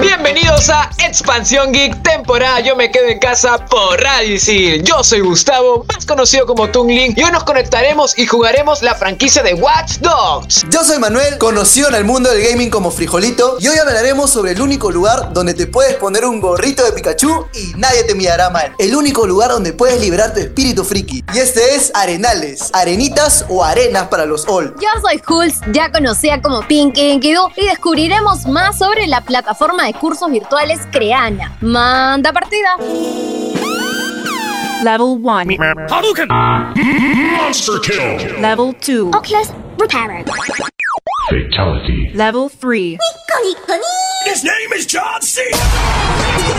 Bienvenidos a Expansión Geek, temporada Yo me quedo en casa por Radio Isil. Yo soy Gustavo, más conocido como Tungling, y hoy nos conectaremos y jugaremos la franquicia de Watch Dogs. Yo soy Manuel, conocido en el mundo del gaming como Frijolito, y hoy hablaremos sobre el único lugar donde te puedes poner un gorrito de Pikachu y nadie te mirará mal. El único lugar donde puedes liberar tu espíritu friki. Y este es Arenales, arenitas o arenas para los old. Yo soy Hulz, ya conocida como Pinky Doo, y descubriremos más sobre la plataforma de cursos virtuales Creana. Manda partida. Level 1. Hadouken! Monster kill! Level 2. Oculus Reparo. Fatality. Level 3. His name is John C.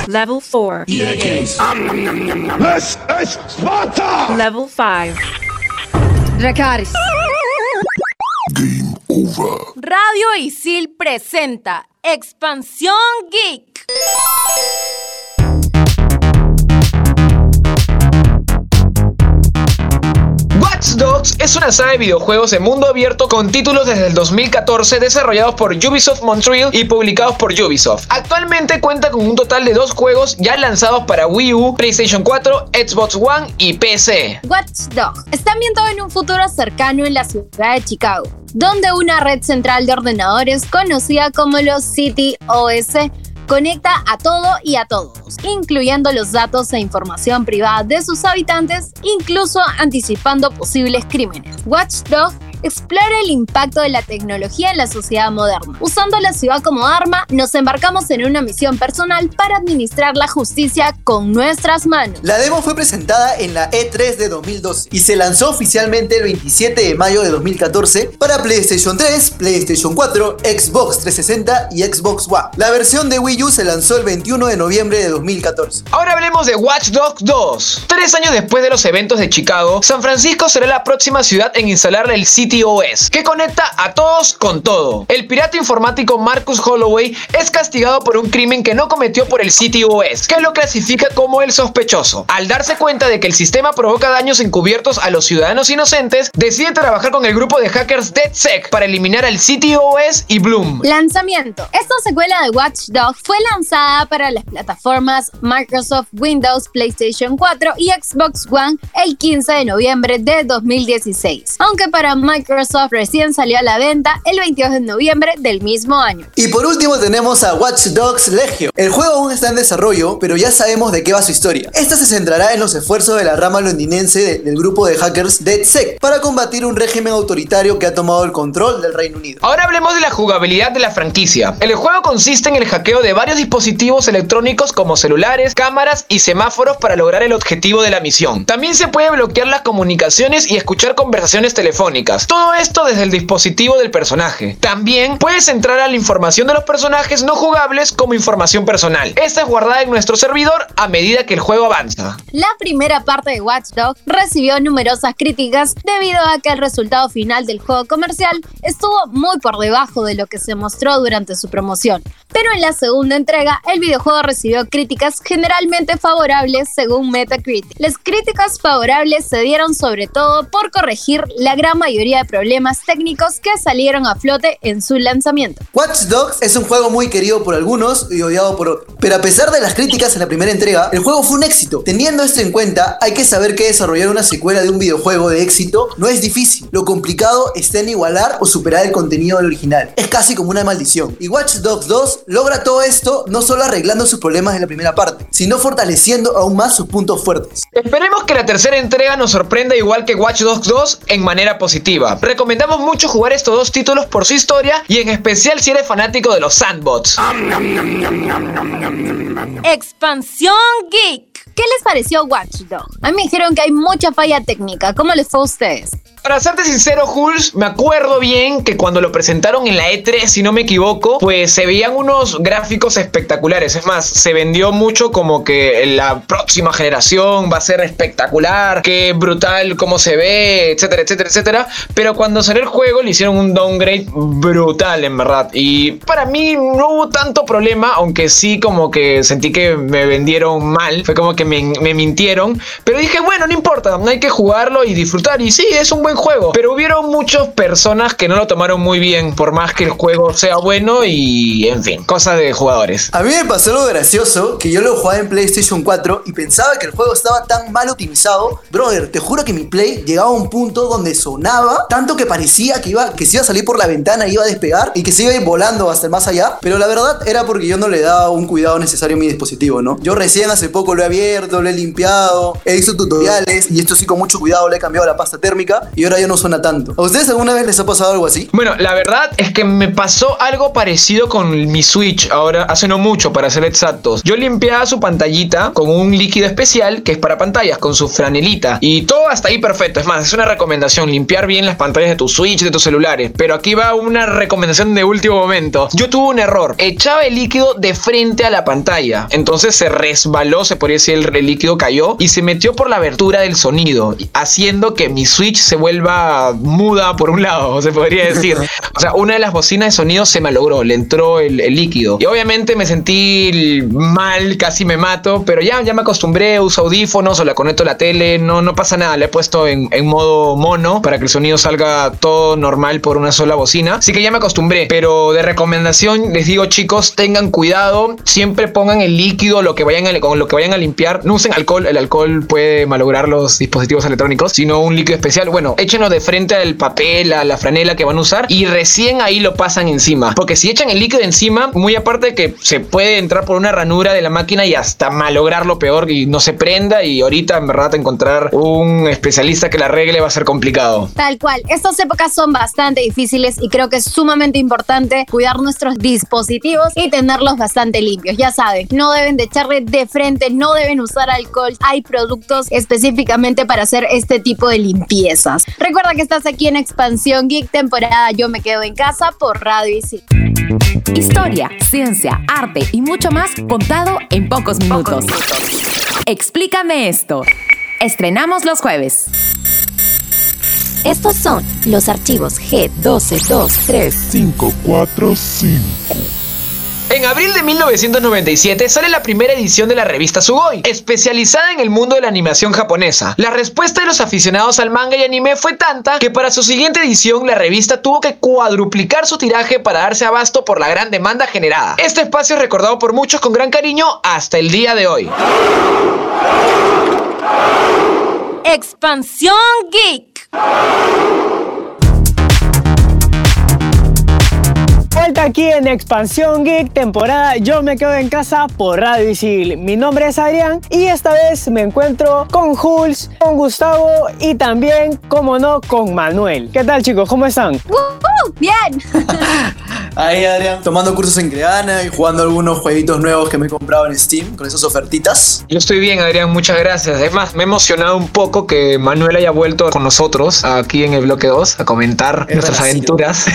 Level 4. This is Sparta! Level 5. Dracaris. Game over. Radio Isil presenta Expansión Geek. Watch Dogs es una saga de videojuegos de mundo abierto con títulos desde el 2014 desarrollados por Ubisoft Montreal y publicados por Ubisoft. Actualmente cuenta con un total de dos juegos ya lanzados para Wii U, PlayStation 4, Xbox One y PC. Watch Dogs está ambientado en un futuro cercano en la ciudad de Chicago, donde una red central de ordenadores conocida como los City OS conecta a todo y a todos, incluyendo los datos e información privada de sus habitantes, incluso anticipando posibles crímenes. Watch Dogs explora el impacto de la tecnología en la sociedad moderna. Usando la ciudad como arma, nos embarcamos en una misión personal para administrar la justicia con nuestras manos. La demo fue presentada en la E3 de 2012 y se lanzó oficialmente el 27 de mayo de 2014 para PlayStation 3, PlayStation 4, Xbox 360 y Xbox One. La versión de Wii U se lanzó el 21 de noviembre de 2014. Ahora hablemos de Watch Dogs 2. Tres años después de los eventos de Chicago, San Francisco será la próxima ciudad en instalar el City Que conecta a todos con todo. El pirata informático Marcus Holloway es castigado por un crimen que no cometió por el City OS, que lo clasifica como el sospechoso. Al darse cuenta de que el sistema provoca daños encubiertos a los ciudadanos inocentes, decide trabajar con el grupo de hackers DeadSec para eliminar al City OS y Bloom. Lanzamiento. Esta secuela de Watch Dogs fue lanzada para las plataformas Microsoft Windows, PlayStation 4 y Xbox One el 15 de noviembre de 2016, aunque para Microsoft recién salió a la venta el 22 de noviembre del mismo año. Y por último tenemos a Watch Dogs Legion. El juego aún está en desarrollo, pero ya sabemos de qué va su historia. Esta se centrará en los esfuerzos de la rama londinense de- del grupo de hackers DeadSec para combatir un régimen autoritario que ha tomado el control del Reino Unido. Ahora hablemos de la jugabilidad de la franquicia. El juego consiste en el hackeo de varios dispositivos electrónicos como celulares, cámaras y semáforos para lograr el objetivo de la misión. También se puede bloquear las comunicaciones y escuchar conversaciones telefónicas. Todo esto desde el dispositivo del personaje. También puedes entrar a la información de los personajes no jugables como información personal. Esta es guardada en nuestro servidor a medida que el juego avanza. La primera parte de Watch Dogs recibió numerosas críticas debido a que el resultado final del juego comercial estuvo muy por debajo de lo que se mostró durante su promoción. Pero en la segunda entrega, el videojuego recibió críticas generalmente favorables según Metacritic. Las críticas favorables se dieron sobre todo por corregir la gran mayoría de problemas técnicos que salieron a flote en su lanzamiento. Watch Dogs es un juego muy querido por algunos y odiado por otros. Pero a pesar de las críticas en la primera entrega, el juego fue un éxito. Teniendo esto en cuenta, hay que saber que desarrollar una secuela de un videojuego de éxito no es difícil. Lo complicado está en igualar o superar el contenido del original. Es casi como una maldición. Y Watch Dogs 2 logra todo esto no solo arreglando sus problemas de la primera parte, sino fortaleciendo aún más sus puntos fuertes. Esperemos que la tercera entrega nos sorprenda igual que Watch Dogs 2 en manera positiva. Recomendamos mucho jugar estos dos títulos por su historia y en especial si eres fanático de los sandbots. Expansión Geek. ¿Qué les pareció Watch Dogs? A mí me dijeron que hay mucha falla técnica. ¿Cómo les fue a ustedes? Para serte sincero, Jules, me acuerdo bien que cuando lo presentaron en la E3, si no me equivoco, pues se veían unos gráficos espectaculares. Es más, se vendió mucho como que la próxima generación va a ser espectacular, que brutal cómo se ve, etcétera, etcétera, etcétera. Pero cuando salió el juego le hicieron un downgrade brutal, en verdad. Y para mí no hubo tanto problema, aunque sí como que sentí que me vendieron mal. Fue como que me, me mintieron. Pero dije, bueno, no importa, hay que jugarlo y disfrutar. Y sí, es un buen buen juego, pero hubieron muchas personas que no lo tomaron muy bien, por más que el juego sea bueno y, en fin, cosas de jugadores. A mí me pasó algo gracioso, que yo lo jugaba en PlayStation 4 y pensaba que el juego estaba tan mal optimizado. Brother, te juro que mi Play llegaba a un punto donde sonaba, tanto que parecía que, iba, que se iba a salir por la ventana, iba a despegar y que se iba a ir volando hasta el más allá. Pero la verdad era porque yo no le daba un cuidado necesario a mi dispositivo, ¿no? Yo recién hace poco lo he abierto, lo he limpiado, he visto tutoriales y esto sí con mucho cuidado le he cambiado la pasta térmica y ahora ya no suena tanto. ¿A ustedes alguna vez les ha pasado algo así? Bueno, la verdad es que me pasó algo parecido con mi Switch ahora, hace no mucho para ser exactos. Yo limpiaba su pantallita con un líquido especial que es para pantallas, con su franelita. Y todo hasta ahí perfecto. Es más, es una recomendación, limpiar bien las pantallas de tu Switch, de tus celulares. Pero aquí va una recomendación de último momento. Yo tuve un error. Echaba el líquido de frente a la pantalla. Entonces se resbaló, se podría decir, el líquido cayó y se metió por la abertura del sonido, haciendo que mi Switch se vuelva muda por un lado, se podría decir. O sea, una de las bocinas de sonido se malogró, le entró el, el líquido. Y obviamente me sentí mal, casi me mato, pero ya, ya me acostumbré, uso audífonos o la conecto a la tele, no, no pasa nada, le he puesto en, en modo mono para que el sonido salga todo normal por una sola bocina. Así que ya me acostumbré, pero de recomendación les digo chicos, tengan cuidado, siempre pongan el líquido, lo que vayan a, con lo que vayan a limpiar, no usen alcohol, el alcohol puede malograr los dispositivos electrónicos, sino un líquido especial. Bueno, échenlo de frente al papel, a la franela que van a usar y recién ahí lo pasan encima, porque si echan el líquido encima, muy aparte de que se puede entrar por una ranura de la máquina y hasta malograrlo peor y no se prenda y ahorita en verdad encontrar un especialista que la arregle va a ser complicado. Tal cual. Estas épocas son bastante difíciles y creo que es sumamente importante cuidar nuestros dispositivos y tenerlos bastante limpios. Ya saben, no deben de echarle de frente, no deben usar alcohol. Hay productos específicamente para hacer este tipo de limpiezas. Recuerda que estás aquí en Expansión Geek, temporada Yo me quedo en casa por Radio Isil. Historia, ciencia, arte y mucho más contado en pocos minutos. Explícame esto. Estrenamos los jueves. Estos son los archivos G12235. 545. En abril de 1997 sale la primera edición de la revista Sugoi, especializada en el mundo de la animación japonesa. La respuesta de los aficionados al manga y anime fue tanta que para su siguiente edición la revista tuvo que cuadruplicar su tiraje para darse abasto por la gran demanda generada. Este espacio es recordado por muchos con gran cariño hasta el día de hoy. Expansión Geek. Vuelta aquí en Expansión Geek, temporada Yo me quedo en casa por Radio Isil. Mi nombre es Adrián y esta vez me encuentro con Jules, con Gustavo y también, como no, con Manuel. ¿Qué tal chicos? ¿Cómo están? ¡Uh! ¡Bien! Ahí, Adrián, tomando cursos en Creana y jugando algunos jueguitos nuevos que me he comprado en Steam con esas ofertitas. Yo estoy bien, Adrián, muchas gracias. Es más, me he emocionado un poco que Manuel haya vuelto con nosotros aquí en el bloque 2 a comentar Es nuestras aventuras.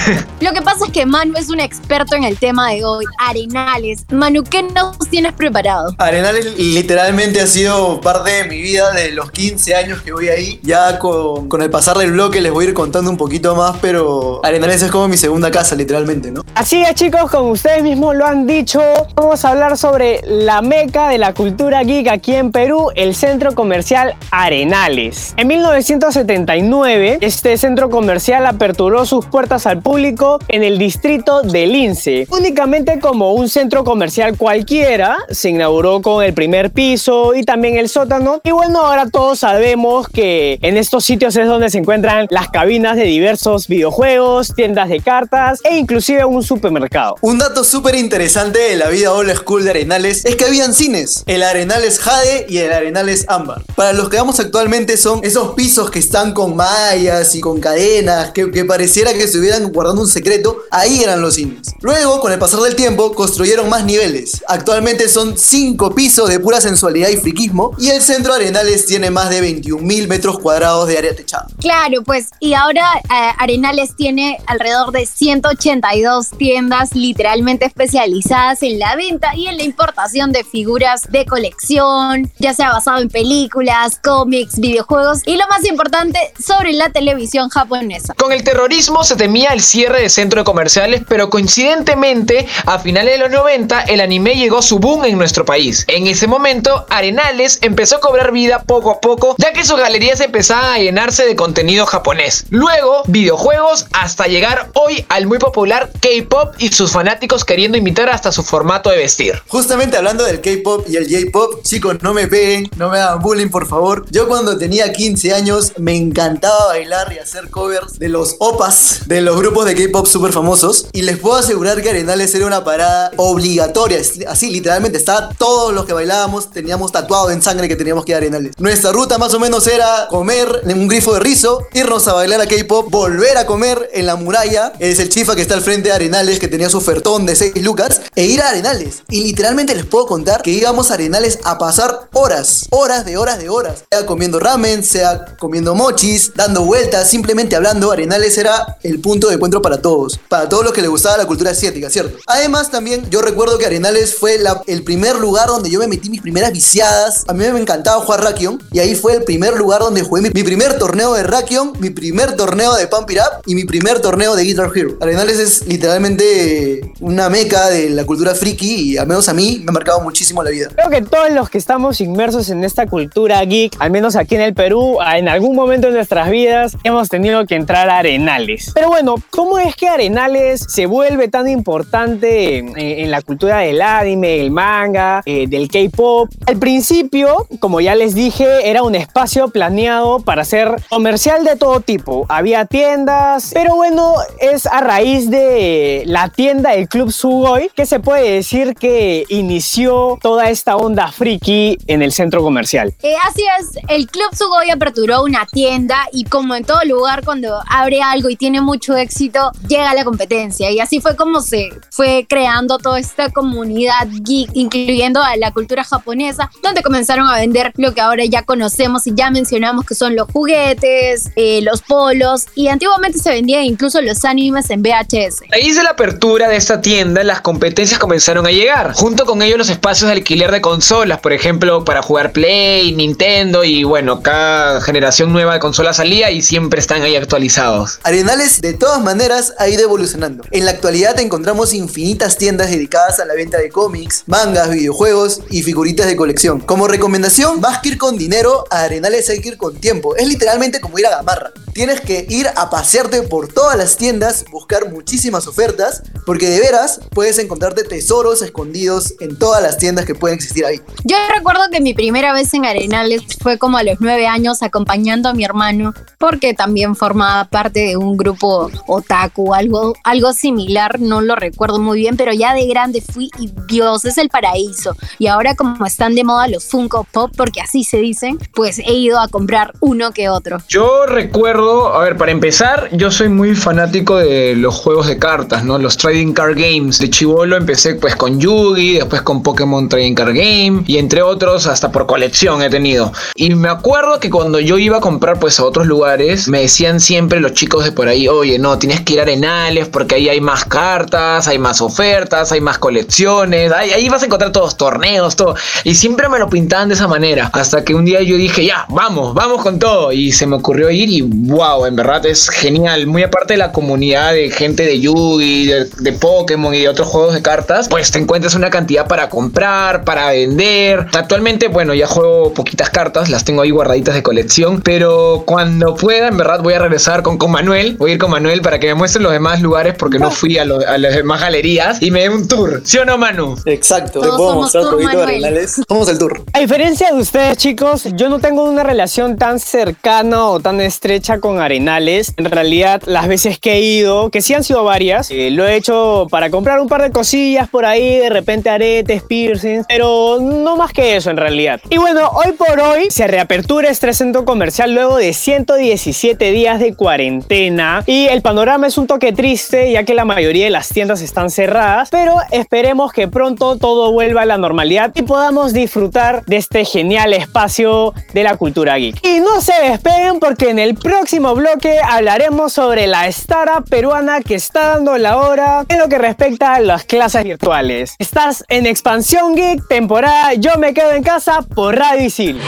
Lo que pasa es que Manu es un experto en el tema de hoy, arenales. Manu, ¿qué nos tienes preparado? Arenales literalmente ha sido parte de mi vida de los 15 años que voy ahí. Ya con, con el pasar del bloque les voy a ir contando un poquito más, pero Arenales es como mi segunda casa, literalmente, ¿no? Así es chicos, como ustedes mismos lo han dicho, vamos a hablar sobre la meca de la cultura geek aquí en Perú, el centro comercial Arenales. En 1979, este centro comercial aperturó sus puertas al público en el distrito de Lince. Únicamente como un centro comercial cualquiera, se inauguró con el primer piso y también el sótano. Y bueno, ahora todos sabemos que en estos sitios es donde se encuentran las cabinas de diversos videojuegos, tiendas de cartas e inclusive un supermercado. Un dato súper interesante de la vida old school de Arenales es que habían cines, el Arenales Jade y el Arenales Ámbar. Para los que vamos actualmente son esos pisos que están con mallas y con cadenas, que, pareciera que estuvieran guardando un secreto, ahí eran los cines. Luego, con el pasar del tiempo, construyeron más niveles. Actualmente son 5 pisos de pura sensualidad y friquismo y el centro Arenales tiene más de 21.000 metros cuadrados de área techada. Claro, pues, y ahora eh, Arenales tiene alrededor de 182 tenemos tiendas literalmente especializadas en la venta y en la importación de figuras de colección, ya sea basado en películas, cómics, videojuegos y lo más importante, sobre la televisión japonesa. Con el terrorismo se temía el cierre de centros comerciales, pero coincidentemente, a finales de los 90, el anime llegó a su boom en nuestro país. En ese momento, Arenales empezó a cobrar vida poco a poco, ya que sus galerías empezaban a llenarse de contenido japonés. Luego, videojuegos, hasta llegar hoy al muy popular K-pop y sus fanáticos queriendo imitar hasta su formato de vestir. Justamente hablando del K-pop y el J-pop, chicos, no me peguen, no me hagan bullying, por favor. Yo cuando tenía 15 años me encantaba bailar y hacer covers de los opas de los grupos de K-pop súper famosos. Y les puedo asegurar que Arenales era una parada obligatoria. Así, literalmente, estaba todos los que bailábamos, teníamos tatuado en sangre que teníamos que ir a Arenales. Nuestra ruta más o menos era comer un grifo de rizo, irnos a bailar a K-pop, volver a comer en la muralla. Es el chifa que está al frente de Arenales, que tenía su ofertón de 6 lucas, e ir a Arenales. Y literalmente les puedo contar que íbamos a Arenales a pasar horas, horas de horas de horas. Sea comiendo ramen, sea comiendo mochis, dando vueltas, simplemente hablando. Arenales era el punto de encuentro para todos, para todos los que les gustaba la cultura asiática, ¿cierto? Además, también yo recuerdo que Arenales fue el primer lugar donde yo me metí mis primeras viciadas. A mí me encantaba jugar Rakion y ahí fue el primer lugar donde jugué mi, mi primer torneo de Rakion, mi primer torneo de Pump It Up y mi primer torneo de Guitar Hero. Arenales es literalmente una meca de la cultura friki y al menos a mí me ha marcado muchísimo la vida. Creo que todos los que estamos inmersos en esta cultura geek, al menos aquí en el Perú, en algún momento de nuestras vidas hemos tenido que entrar a Arenales. Pero bueno, ¿cómo es que Arenales se vuelve tan importante en, en la cultura del anime, el manga, eh, del K-pop? Al principio, como ya les dije, era un espacio planeado para hacer comercial de todo tipo. Había tiendas, pero bueno, es a raíz de la tienda del Club Sugoi que se puede decir que inició toda esta onda friki en el centro comercial. Eh, así es, el Club Sugoi aperturó una tienda y como en todo lugar cuando abre algo y tiene mucho éxito, llega la competencia y así fue como se fue creando toda esta comunidad geek, incluyendo a la cultura japonesa, donde comenzaron a vender lo que ahora ya conocemos y ya mencionamos que son los juguetes, eh, los polos y antiguamente se vendían incluso los animes en VHS. A raíz de la apertura de esta tienda, las competencias comenzaron a llegar. Junto con ellos los espacios de alquiler de consolas, por ejemplo, para jugar Play, Nintendo y bueno, cada generación nueva de consolas salía y siempre están ahí actualizados. Arenales de todas maneras ha ido evolucionando. En la actualidad encontramos infinitas tiendas dedicadas a la venta de cómics, mangas, videojuegos y figuritas de colección. Como recomendación, más que ir con dinero, a Arenales hay que ir con tiempo. Es literalmente como ir a Gamarra. Tienes que ir a pasearte por todas las tiendas, buscar muchísimas ofertas, porque de veras puedes encontrarte tesoros escondidos en todas las tiendas que pueden existir ahí. Yo recuerdo que mi primera vez en Arenales fue como a los nueve años acompañando a mi hermano porque también formaba parte de un grupo otaku, algo, algo similar, no lo recuerdo muy bien, pero ya de grande fui y Dios es el paraíso. Y ahora como están de moda los Funko Pop, porque así se dicen, pues he ido a comprar uno que otro. Yo recuerdo, a ver, para empezar, yo soy muy fanático de los juegos de cartas, ¿no? Los trading card games. De chivolo empecé pues con Yugi, después con Pokémon Trading Card Game y entre otros hasta por colección he tenido. Y me acuerdo que cuando yo iba a comprar pues a otros lugares, me decían siempre los chicos de por ahí, oye, no, tienes que ir a Arenales porque ahí hay más cartas, hay más ofertas, hay más colecciones, ahí, ahí vas a encontrar todos torneos, todo. Y siempre me lo pintaban de esa manera. Hasta que un día yo dije, ya, vamos, vamos con todo. Y se me ocurrió ir y wow, en verdad es genial. Muy aparte de la comunidad de gente de Yugi, de, de Pokémon y de otros juegos de cartas, pues te encuentras una cantidad para comprar, para vender. Actualmente, bueno, ya juego poquitas cartas, las tengo ahí guardaditas de colección, pero cuando pueda, en verdad voy a regresar con, con Manuel. Voy a ir con Manuel para que me muestre los demás lugares porque no fui a, lo- a las demás galerías y me dé un tour. ¿Sí o no, Manu? Exacto. Te puedo mostrar un poquito. Arenales. Somos el tour. A diferencia de ustedes, chicos, yo no tengo una relación tan cercana o tan estrecha con Arenales. En realidad, las veces que he ido, que sí han sido varias, eh, lo he hecho para comprar un par de cosillas por ahí, de repente aretes, piercings, pero no más que eso en realidad. Y bueno, hoy por hoy se reapertura este centro comercial luego de 117 días de cuarentena y el panorama es un toque triste ya que la mayoría de las tiendas están cerradas, pero esperemos que pronto todo vuelva a la normalidad y podamos disfrutar de este genial espacio de la cultura geek. Y no se despeguen porque en el próximo bloque hablaremos sobre la startup peruana que está dando la hora en lo que respecta a las clases virtuales. Estás en Expansión Geek, temporada Yo me quedo en casa por Radio Isil.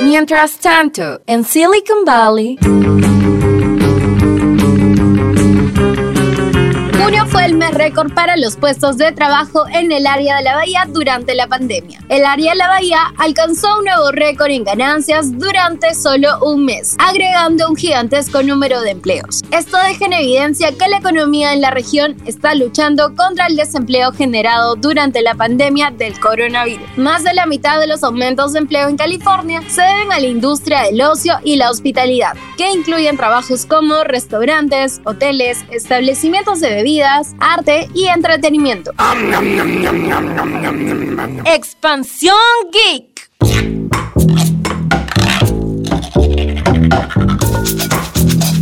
Mientras tanto, en Silicon Valley. Récord para los puestos de trabajo en el área de la bahía durante la pandemia. El área de la bahía alcanzó un nuevo récord en ganancias durante solo un mes, agregando un gigantesco número de empleos. Esto deja en evidencia que la economía en la región está luchando contra el desempleo generado durante la pandemia del coronavirus. Más de la mitad de los aumentos de empleo en California se deben a la industria del ocio y la hospitalidad, que incluyen trabajos como restaurantes, hoteles, establecimientos de bebidas, arte y entretenimiento. Expansión Geek.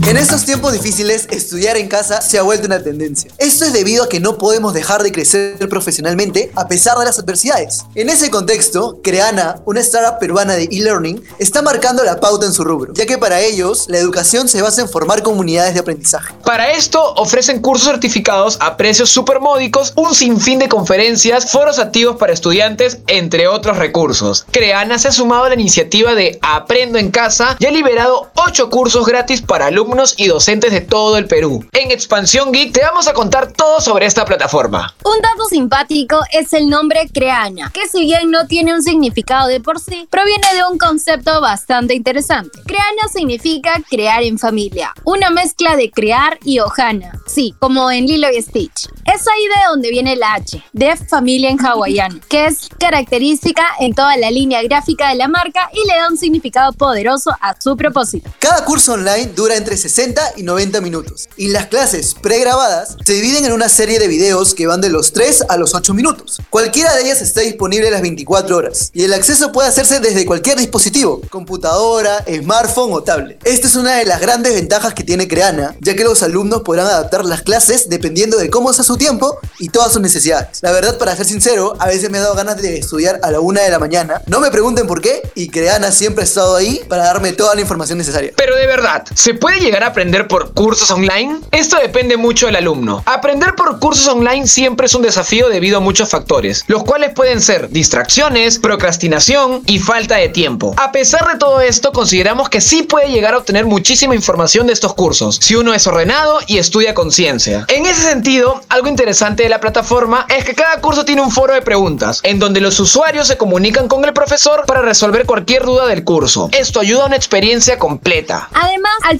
En estos tiempos difíciles, estudiar en casa se ha vuelto una tendencia. Esto es debido a que no podemos dejar de crecer profesionalmente a pesar de las adversidades. En ese contexto, Creana, una startup peruana de e-learning, está marcando la pauta en su rubro, ya que para ellos la educación se basa en formar comunidades de aprendizaje. Para esto ofrecen cursos certificados a precios súper módicos, un sinfín de conferencias, foros activos para estudiantes, entre otros recursos. Creana se ha sumado a la iniciativa de Aprendo en Casa y ha liberado 8 cursos gratis para alumnos y docentes de todo el Perú. En Expansión Geek te vamos a contar todo sobre esta plataforma. Un dato simpático es el nombre Creana, que si bien no tiene un significado de por sí, proviene de un concepto bastante interesante. Creana significa crear en familia, una mezcla de crear y Ohana, sí, como en Lilo y Stitch. Es ahí de donde viene la H, de familia en hawaiano, que es característica en toda la línea gráfica de la marca y le da un significado poderoso a su propósito. Cada curso online dura entre 60 y 90 minutos. Y las clases pregrabadas se dividen en una serie de videos que van de los 3 a los 8 minutos. Cualquiera de ellas está disponible las 24 horas. Y el acceso puede hacerse desde cualquier dispositivo, computadora, smartphone o tablet. Esta es una de las grandes ventajas que tiene Creana, ya que los alumnos podrán adaptar las clases dependiendo de cómo sea su tiempo y todas sus necesidades. La verdad, para ser sincero, a veces me ha dado ganas de estudiar a la 1 de la mañana. No me pregunten por qué, y Creana siempre ha estado ahí para darme toda la información necesaria. Pero de verdad, ¿se puede llegar a aprender por cursos online? Esto depende mucho del alumno. Aprender por cursos online siempre es un desafío debido a muchos factores, los cuales pueden ser distracciones, procrastinación y falta de tiempo. A pesar de todo esto, consideramos que sí puede llegar a obtener muchísima información de estos cursos, si uno es ordenado y estudia con ciencia. En ese sentido, algo interesante de la plataforma es que cada curso tiene un foro de preguntas, en donde los usuarios se comunican con el profesor para resolver cualquier duda del curso. Esto ayuda a una experiencia completa. Además, al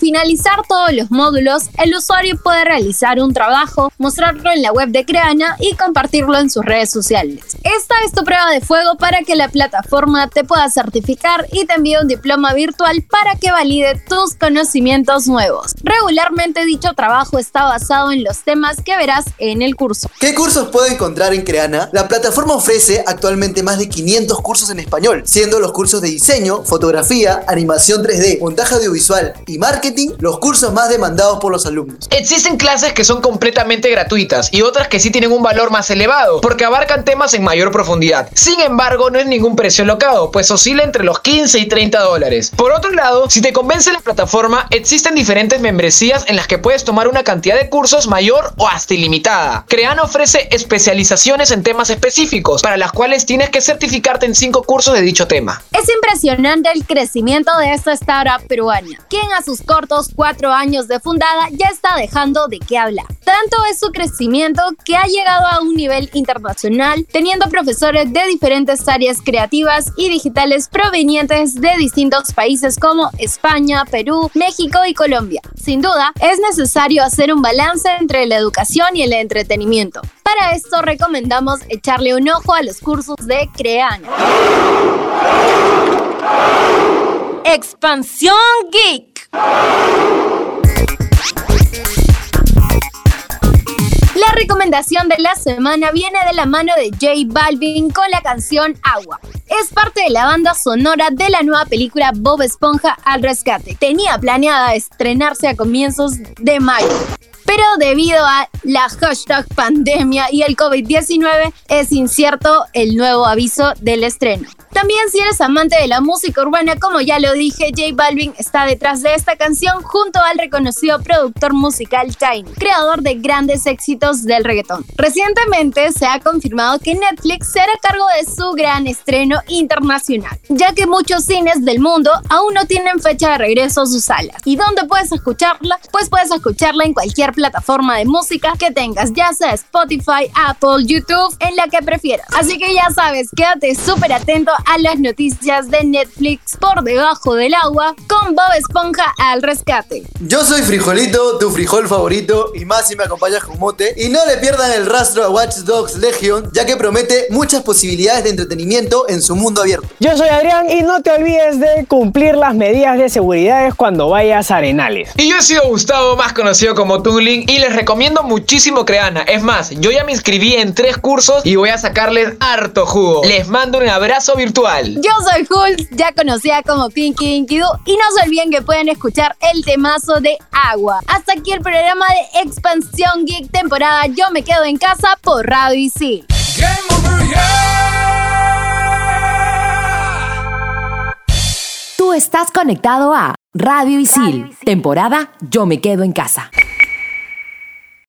todos los módulos, el usuario puede realizar un trabajo, mostrarlo en la web de Creana y compartirlo en sus redes sociales. Esta es tu prueba de fuego para que la plataforma te pueda certificar y te envíe un diploma virtual para que valide tus conocimientos nuevos. Regularmente dicho trabajo está basado en los temas que verás en el curso. ¿Qué cursos puedo encontrar en Creana? La plataforma ofrece actualmente más de 500 cursos en español, siendo los cursos de diseño, fotografía, animación 3D, montaje audiovisual y marketing los cursos más demandados por los alumnos. Existen clases que son completamente gratuitas y otras que sí tienen un valor más elevado, porque abarcan temas en mayor profundidad. Sin embargo, no es ningún precio locado, pues oscila entre los 15 y 30 dólares. Por otro lado, si te convence la plataforma, existen diferentes membresías en las que puedes tomar una cantidad de cursos mayor o hasta ilimitada. Creana ofrece especializaciones en temas específicos, para las cuales tienes que certificarte en 5 cursos de dicho tema. Es impresionante el crecimiento de esta startup peruana, quien a sus cortos 4 años de fundada ya está dejando de qué hablar. Tanto es su crecimiento que ha llegado a un nivel internacional, teniendo profesores de diferentes áreas creativas y digitales provenientes de distintos países como España, Perú, México y Colombia. Sin duda, es necesario hacer un balance entre la educación y el entretenimiento. Para esto recomendamos echarle un ojo a los cursos de Creana. Expansión Geek. La recomendación de la semana viene de la mano de J Balvin con la canción Agua. Es parte de la banda sonora de la nueva película Bob Esponja al rescate. Tenía planeada estrenarse a comienzos de mayo. Pero debido a la hashtag pandemia y el COVID-19 es incierto el nuevo aviso del estreno. También si eres amante de la música urbana, como ya lo dije, J Balvin está detrás de esta canción junto al reconocido productor musical Tiny, creador de grandes éxitos del reggaetón. Recientemente se ha confirmado que Netflix se hará cargo de su gran estreno internacional, ya que muchos cines del mundo aún no tienen fecha de regreso a sus salas. ¿Y dónde puedes escucharla? Pues puedes escucharla en cualquier plataforma de música que tengas, ya sea Spotify, Apple, YouTube, en la que prefieras. Así que ya sabes, quédate súper atento a las noticias de Netflix por debajo del agua con Bob Esponja al rescate. Yo soy Frijolito, tu frijol favorito, y más si me acompañas con mote. Y no le pierdan el rastro a Watch Dogs Legion, ya que promete muchas posibilidades de entretenimiento en su mundo abierto. Yo soy Adrián y no te olvides de cumplir las medidas de seguridad cuando vayas a Arenales. Y yo he sido Gustavo, más conocido como Y les recomiendo muchísimo Creana. Es más, yo ya me inscribí en tres cursos y voy a sacarles harto jugo. Les mando un abrazo virtual. Yo soy Hulk, ya conocida como Pinky Inky Doo, y no se olviden que pueden escuchar el temazo de Agua. Hasta aquí el programa de Expansión Geek temporada Yo me quedo en casa por Radio Isil. Tú estás conectado a Radio Isil, temporada Yo me quedo en casa.